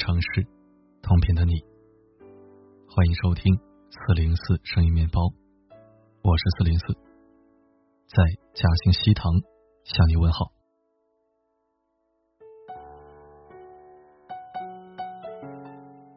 城市，同频的你，欢迎收听四零四声音面包，我是四零四，在嘉兴西塘向你问好。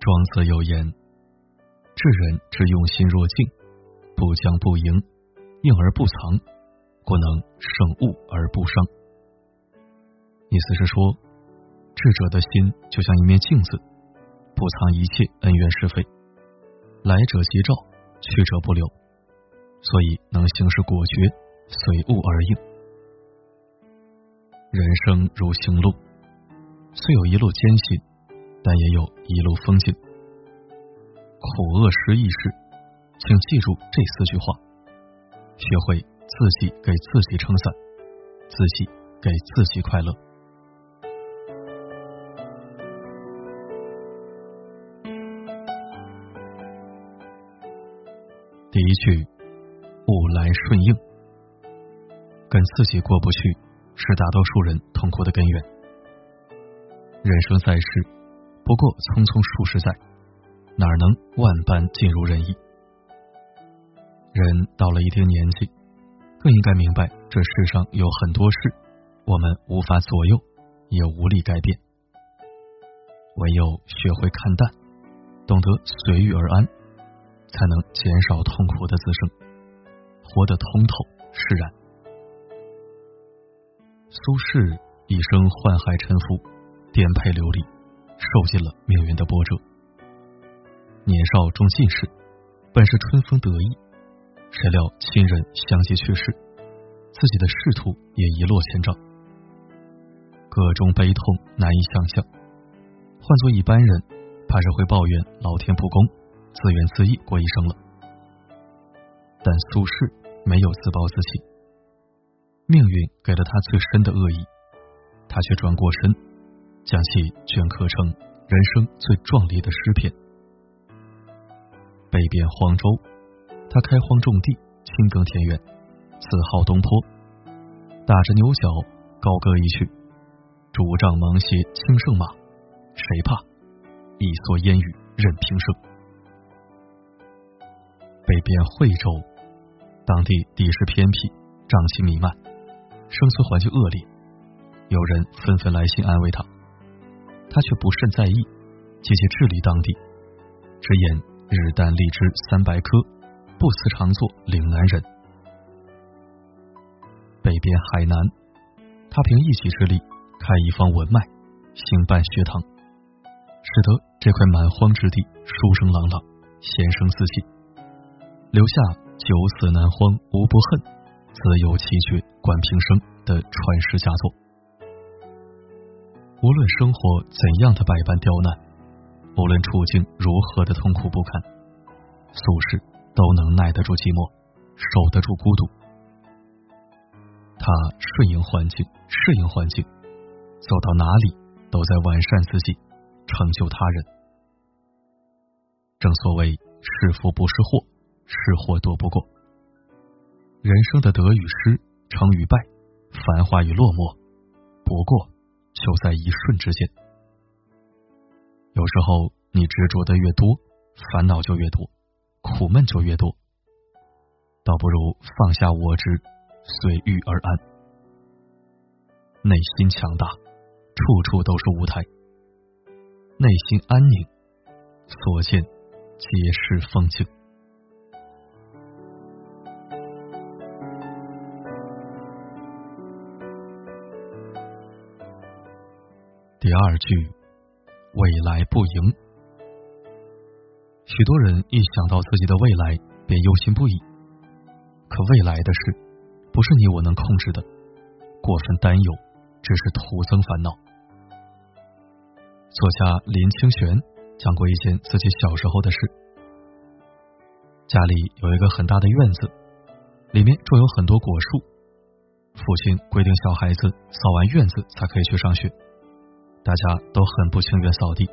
庄子有言：“智人之用心若镜，不将不迎，应而不藏，故能胜物而不伤。”意思是说。智者的心就像一面镜子，不藏一切恩怨是非，来者即照，去者不留，所以能行事果决，随物而应。人生如行路，虽有一路艰辛，但也有一路风景。苦厄失意时，请记住这四句话，学会自己给自己撑伞，自己给自己快乐。一句，物来顺应，跟自己过不去，是大多数人痛苦的根源。人生在世，不过匆匆数十载，哪能万般尽如人意？人到了一定年纪，更应该明白，这世上有很多事，我们无法左右，也无力改变，唯有学会看淡，懂得随遇而安。才能减少痛苦的滋生，活得通透释然。苏轼一生宦海沉浮，颠沛流离，受尽了命运的波折。年少中进士，本是春风得意，谁料亲人相继去世，自己的仕途也一落千丈，各种悲痛难以想象。换做一般人，怕是会抱怨老天不公。自怨自艾过一生了，但苏轼没有自暴自弃。命运给了他最深的恶意，他却转过身，将其镌刻成人生最壮丽的诗篇。北边荒州，他开荒种地，亲耕田园，自号东坡，打着牛角，高歌一曲：“竹杖芒鞋轻胜马，谁怕？一蓑烟雨任平生。”北边惠州，当地地势偏僻，瘴气弥漫，生存环境恶劣。有人纷纷来信安慰他，他却不甚在意，积极治理当地，直言日啖荔枝三百颗，不辞常作岭南人。北边海南，他凭一己之力开一方文脉，兴办学堂，使得这块蛮荒之地书声朗朗，闲声四起。留下“九死南荒无不恨，自有奇绝冠平生”的传世佳作。无论生活怎样的百般刁难，无论处境如何的痛苦不堪，苏轼都能耐得住寂寞，守得住孤独。他顺应环境，适应环境，走到哪里都在完善自己，成就他人。正所谓是福不是祸。是祸躲不过，人生的得与失、成与败、繁华与落寞，不过就在一瞬之间。有时候，你执着的越多，烦恼就越多，苦闷就越多。倒不如放下我执，随遇而安。内心强大，处处都是舞台；内心安宁，所见皆是风景。第二句，未来不迎。许多人一想到自己的未来，便忧心不已。可未来的事，不是你我能控制的。过分担忧，只是徒增烦恼。作家林清玄讲过一件自己小时候的事：家里有一个很大的院子，里面种有很多果树。父亲规定小孩子扫完院子才可以去上学。大家都很不情愿扫地，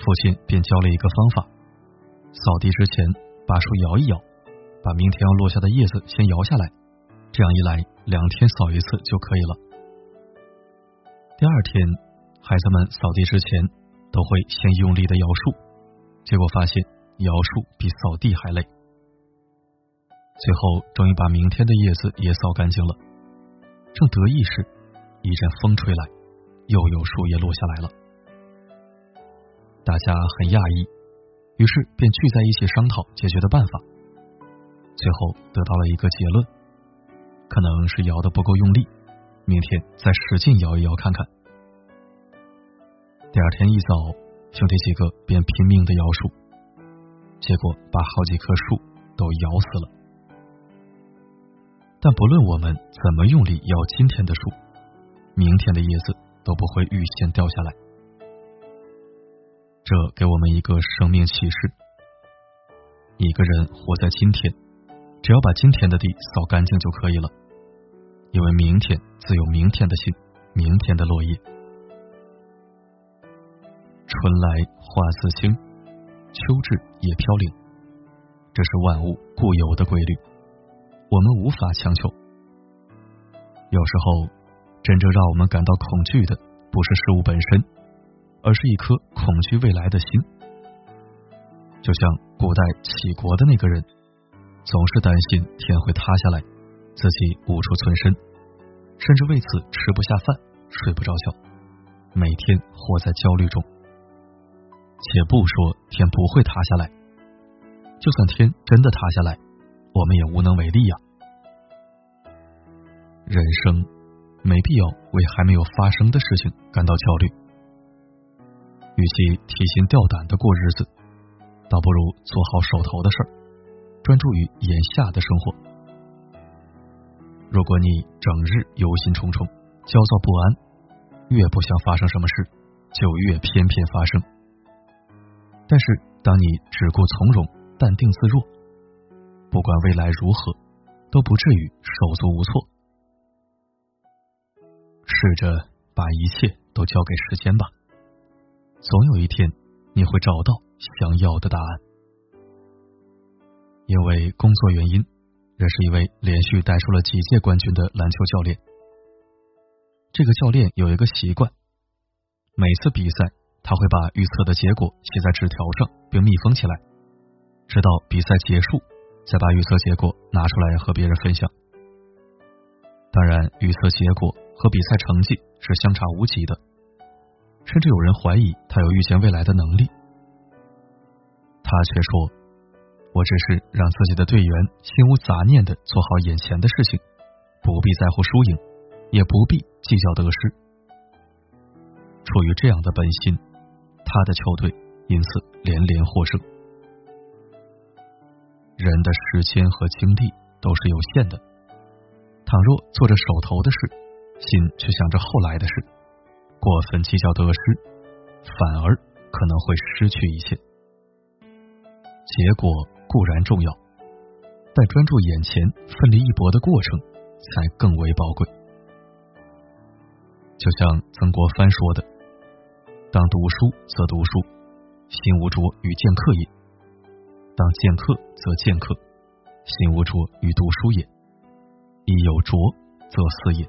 父亲便教了一个方法：扫地之前把树摇一摇，把明天要落下的叶子先摇下来，这样一来两天扫一次就可以了。第二天，孩子们扫地之前都会先用力的摇树，结果发现摇树比扫地还累。最后终于把明天的叶子也扫干净了。正得意时，一阵风吹来，又有树叶落下来了。大家很讶异，于是便聚在一起商讨解决的办法。最后得到了一个结论：可能是摇的不够用力，明天再使劲摇一摇看看。第二天一早，兄弟几个便拼命的摇树，结果把好几棵树都摇死了。但不论我们怎么用力摇今天的树，明天的叶子都不会预先掉下来。这给我们一个生命启示：一个人活在今天，只要把今天的地扫干净就可以了，因为明天自有明天的心，明天的落叶。春来花自青，秋至叶飘零，这是万物固有的规律，我们无法强求。有时候，真正让我们感到恐惧的，不是事物本身，而是一颗恐惧未来的心。就像古代齐国的那个人，总是担心天会塌下来，自己无处存身，甚至为此吃不下饭，睡不着觉，每天活在焦虑中。且不说天不会塌下来，就算天真的塌下来，我们也无能为力呀。人生没必要为还没有发生的事情感到焦虑，与其提心吊胆的过日子，倒不如做好手头的事儿，专注于眼下的生活。如果你整日忧心忡忡、焦躁不安，越不想发生什么事，就越偏偏发生。但是，当你只顾从容、淡定自若，不管未来如何，都不至于手足无措。试着把一切都交给时间吧，总有一天你会找到想要的答案。因为工作原因，认识一位连续带出了几届冠军的篮球教练。这个教练有一个习惯，每次比赛。他会把预测的结果写在纸条上，并密封起来，直到比赛结束，再把预测结果拿出来和别人分享。当然，预测结果和比赛成绩是相差无几的，甚至有人怀疑他有预见未来的能力。他却说：“我只是让自己的队员心无杂念的做好眼前的事情，不必在乎输赢，也不必计较得失。”出于这样的本心。他的球队因此连连获胜。人的时间和精力都是有限的，倘若做着手头的事，心却想着后来的事，过分计较得失，反而可能会失去一切。结果固然重要，但专注眼前、奋力一搏的过程才更为宝贵。就像曾国藩说的。当读书则读书，心无着与见客也；当见客则见客，心无着与读书也。一有浊则思也。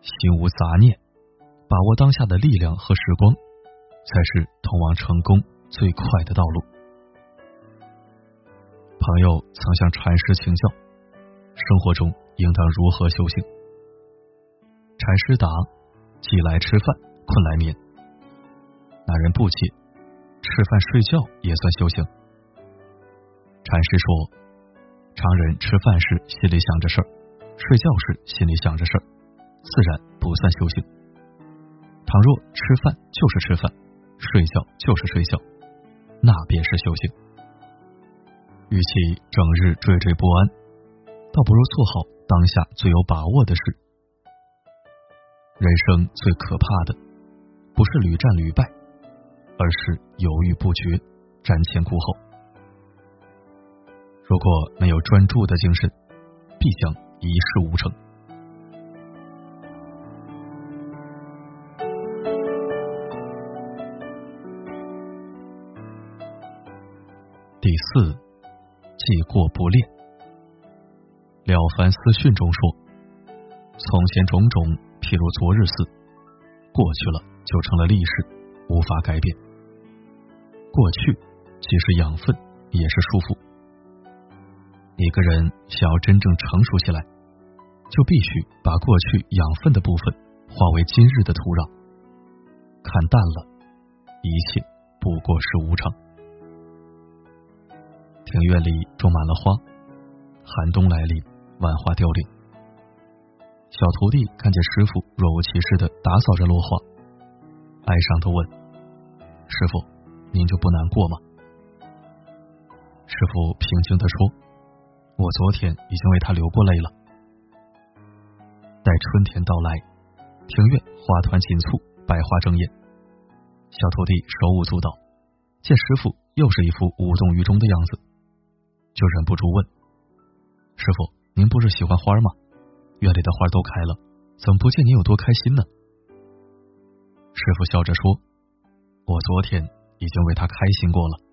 心无杂念，把握当下的力量和时光，才是通往成功最快的道路。朋友曾向禅师请教，生活中应当如何修行？禅师答：既来吃饭。困来眠，那人不解，吃饭睡觉也算修行？禅师说，常人吃饭时心里想着事儿，睡觉时心里想着事儿，自然不算修行。倘若吃饭就是吃饭，睡觉就是睡觉，那便是修行。与其整日惴惴不安，倒不如做好当下最有把握的事。人生最可怕的。不是屡战屡败，而是犹豫不决、瞻前顾后。如果没有专注的精神，必将一事无成。第四，记过不练。《了凡四训》中说：“从前种种，譬如昨日死。”过去了就成了历史，无法改变。过去既是养分，也是束缚。一个人想要真正成熟起来，就必须把过去养分的部分化为今日的土壤。看淡了，一切不过是无常。庭院里种满了花，寒冬来临，万花凋零。小徒弟看见师傅若无其事的打扫着落花，哀伤的问：“师傅，您就不难过吗？”师傅平静的说：“我昨天已经为他流过泪了。”待春天到来，庭院花团锦簇，百花争艳。小徒弟手舞足蹈，见师傅又是一副无动于衷的样子，就忍不住问：“师傅，您不是喜欢花吗？院里的花都开了，怎么不见您有多开心呢？”师傅笑着说：“我昨天已经为他开心过了。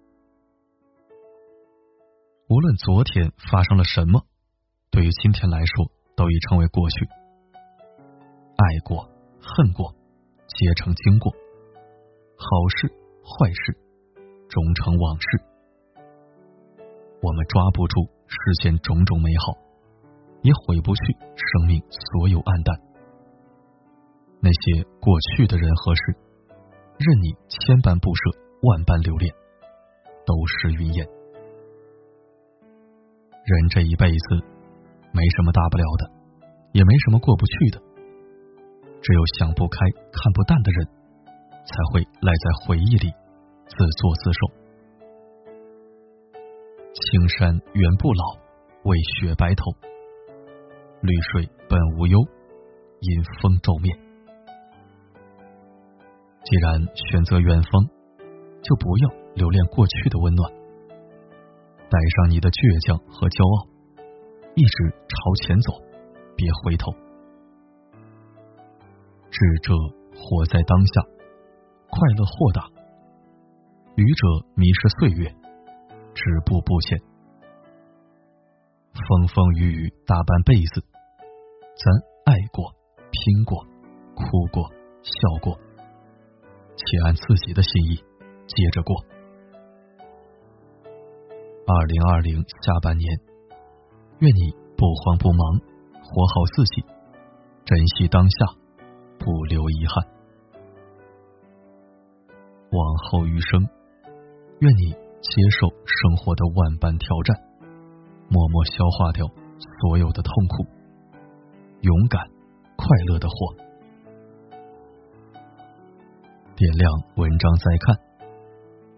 无论昨天发生了什么，对于今天来说，都已成为过去。爱过、恨过，皆成经过。”好事坏事，终成往事。我们抓不住世间种种美好，也毁不去生命所有暗淡。那些过去的人和事，任你千般不舍，万般留恋，都是云烟。人这一辈子，没什么大不了的，也没什么过不去的，只有想不开、看不淡的人。才会赖在回忆里，自作自受。青山原不老，为雪白头；绿水本无忧，因风骤灭。既然选择远方，就不要留恋过去的温暖，带上你的倔强和骄傲，一直朝前走，别回头。智者活在当下。快乐豁达，愚者迷失岁月，止步不前。风风雨雨大半辈子，咱爱过、拼过、哭过、笑过，且按自己的心意接着过。二零二零下半年，愿你不慌不忙，活好自己，珍惜当下，不留遗憾。往后余生，愿你接受生活的万般挑战，默默消化掉所有的痛苦，勇敢快乐的活。点亮文章再看，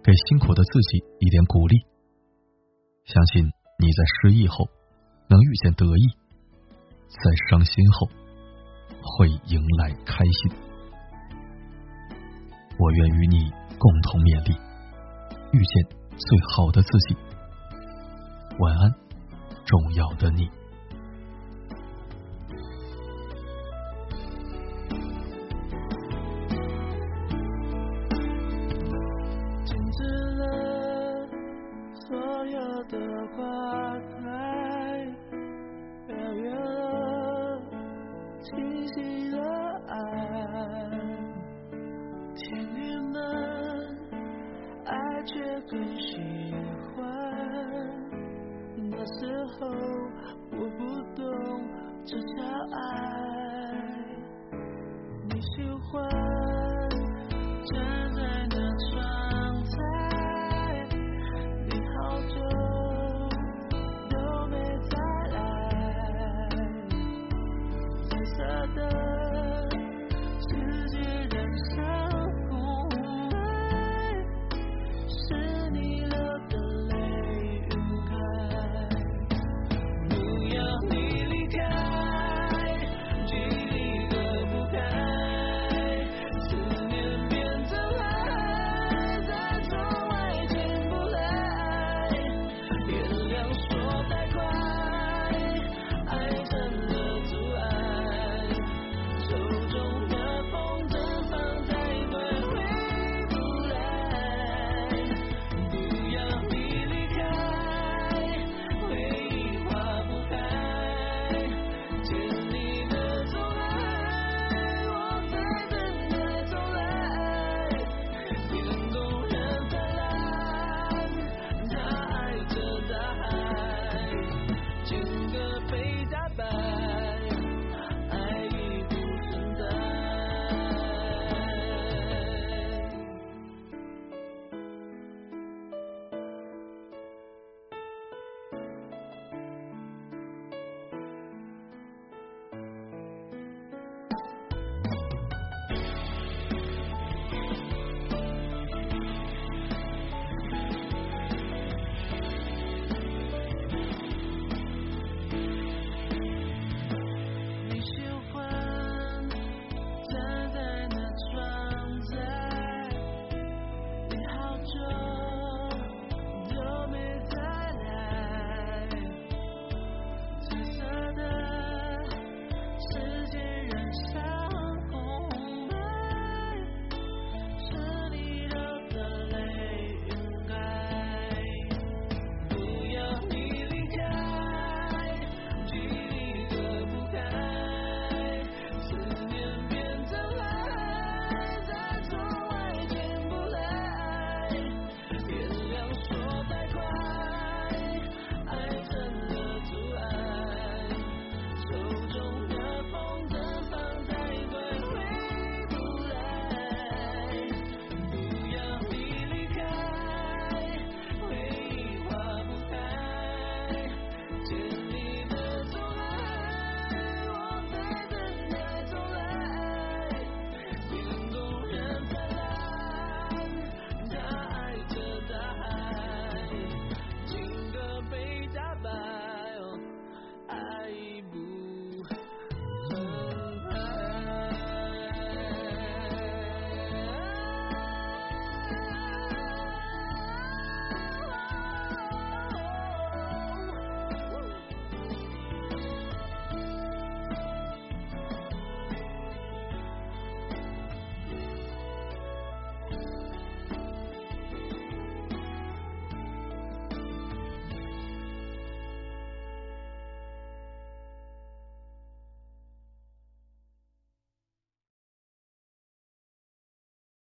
给辛苦的自己一点鼓励。相信你在失意后能遇见得意，在伤心后会迎来开心。我愿与你。共同勉励，遇见最好的自己。晚安，重要的你。